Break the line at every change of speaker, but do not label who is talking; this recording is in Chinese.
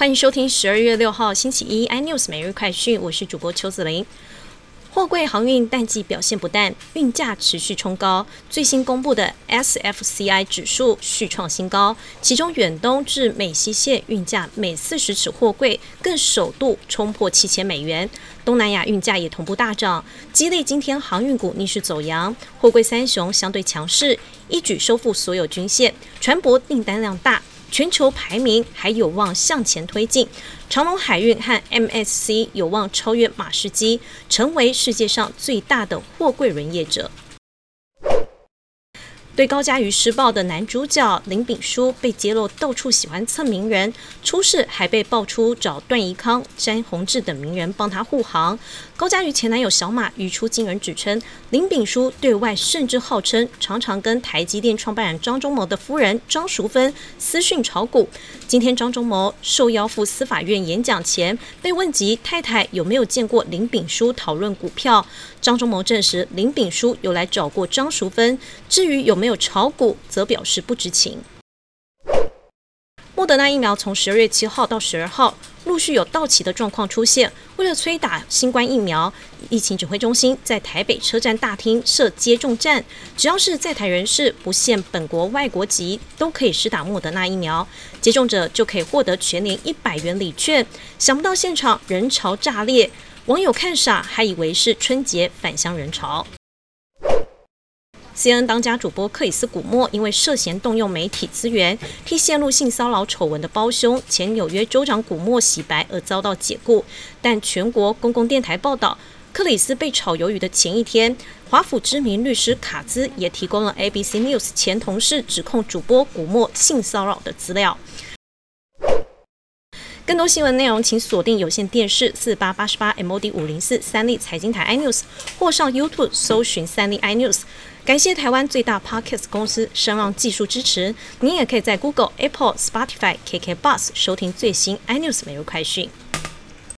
欢迎收听十二月六号星期一 iNews 每日快讯，我是主播邱子玲。货柜航运淡季表现不淡，运价持续冲高。最新公布的 SFCI 指数续创新高，其中远东至美西线运价每四十尺货柜更首度冲破七千美元，东南亚运价也同步大涨，激励今天航运股逆势走阳。货柜三雄相对强势，一举收复所有均线，船舶订单量大。全球排名还有望向前推进，长隆海运和 MSC 有望超越马士基，成为世界上最大的货柜轮业者。对高嘉瑜施暴的男主角林炳书被揭露到处喜欢蹭名人，出事还被爆出找段宜康、詹宏志等名人帮他护航。高嘉瑜前男友小马语出惊人，指称林炳书对外甚至号称常常跟台积电创办人张忠谋的夫人张淑芬私讯炒股。今天张忠谋受邀赴司法院演讲前，被问及太太有没有见过林炳书讨论股票，张忠谋证实林炳书有来找过张淑芬。至于有没有有炒股，则表示不知情。莫德纳疫苗从十二月七号到十二号陆续有到期的状况出现。为了催打新冠疫苗，疫情指挥中心在台北车站大厅设接种站，只要是在台人士，不限本国外国籍，都可以施打莫德纳疫苗。接种者就可以获得全年一百元礼券。想不到现场人潮炸裂，网友看傻，还以为是春节返乡人潮。CNN 当家主播克里斯·古默因为涉嫌动用媒体资源替陷入性骚扰丑闻的胞兄前纽约州长古默洗白而遭到解雇。但全国公共电台报道，克里斯被炒鱿鱼的前一天，华府知名律师卡兹也提供了 ABC News 前同事指控主播古默性骚扰的资料。更多新闻内容，请锁定有线电视四八八十八 MOD 五零四三立财经台 iNews，或上 YouTube 搜寻三立 iNews。感谢台湾最大 Podcast 公司声浪技术支持。您也可以在 Google、Apple、Spotify、KK Bus 收听最新 iNews 每日快讯。